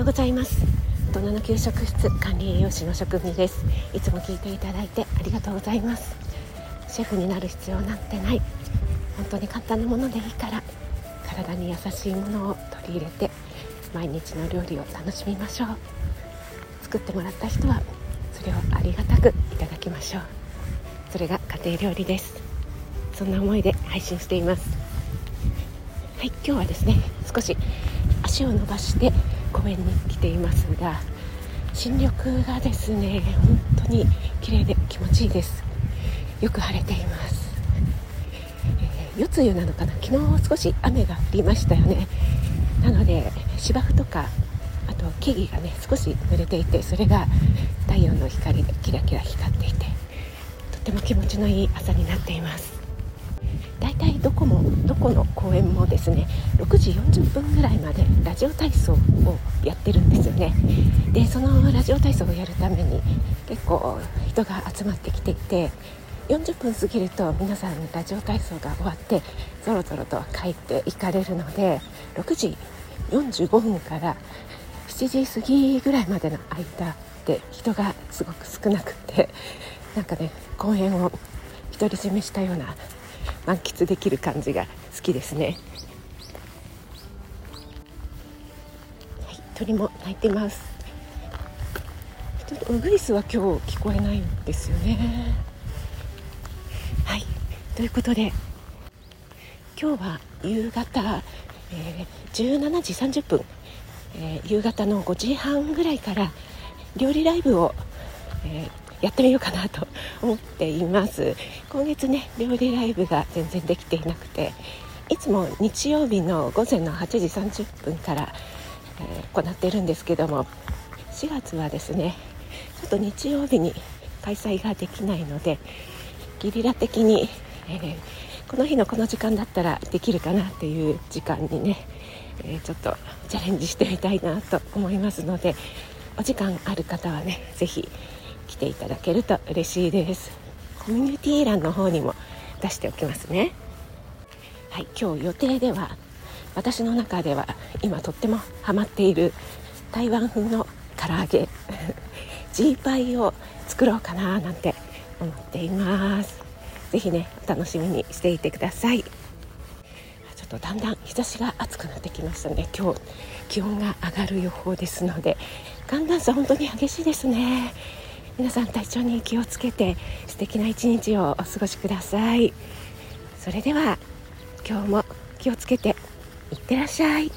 ようございます。大人の給食室管理栄養士の職務です。いつも聞いていただいてありがとうございます。シェフになる必要なんてない。本当に簡単なものでいいから。体に優しいものを取り入れて毎日の料理を楽しみましょう。作ってもらった人はそれをありがたくいただきましょう。それが家庭料理です。そんな思いで配信しています。はい今日はですね少し足を伸ばして公園に来ていますが新緑がですね本当に綺麗で気持ちいいです。よく晴れています、えー、夜露なのかな？昨日少し雨が降りましたよね。なので芝生とかあと木々がね少し濡れていてそれが太陽の光でキラキラ光っていてとても気持ちのいい朝になっています。こもどこの公園もですね6時40分ぐらいまでラジオ体操をやってるんですよね。でそのラジオ体操をやるために結構人が集まってきていて40分過ぎると皆さんラジオ体操が終わってぞろぞろと帰っていかれるので6時45分から7時過ぎぐらいまでの間で人がすごく少なくてなんかね公園を独り占めしたような満喫できる感じが好きですね。はい、鳥も鳴いてます。ちょっとウグイスは今日聞こえないんですよね。はい、ということで今日は夕方、えー、17時30分、えー、夕方の5時半ぐらいから料理ライブを、えーやってみようかなと思っています。今月ね料理ライブが全然できていなくていつも日曜日の午前の8時30分から、えー、行っているんですけども4月はですねちょっと日曜日に開催ができないのでゲリラ的に、えー、この日のこの時間だったらできるかなっていう時間にね、えー、ちょっとチャレンジしてみたいなと思いますのでお時間ある方はね是非来ていただけると嬉しいです。コミュニティ欄の方にも出しておきますね。はい今日予定では私の中では今とってもハマっている台湾風の唐揚げ ジーパイを作ろうかななんて思っています。是非ねお楽しみにしていてください。ちょっとだんだん日差しが暑くなってきましたね。今日気温が上がる予報ですので寒暖差本当に激しいですね。皆さん体調に気をつけて素敵な一日をお過ごしください。それでは今日も気をつけていってらっしゃい。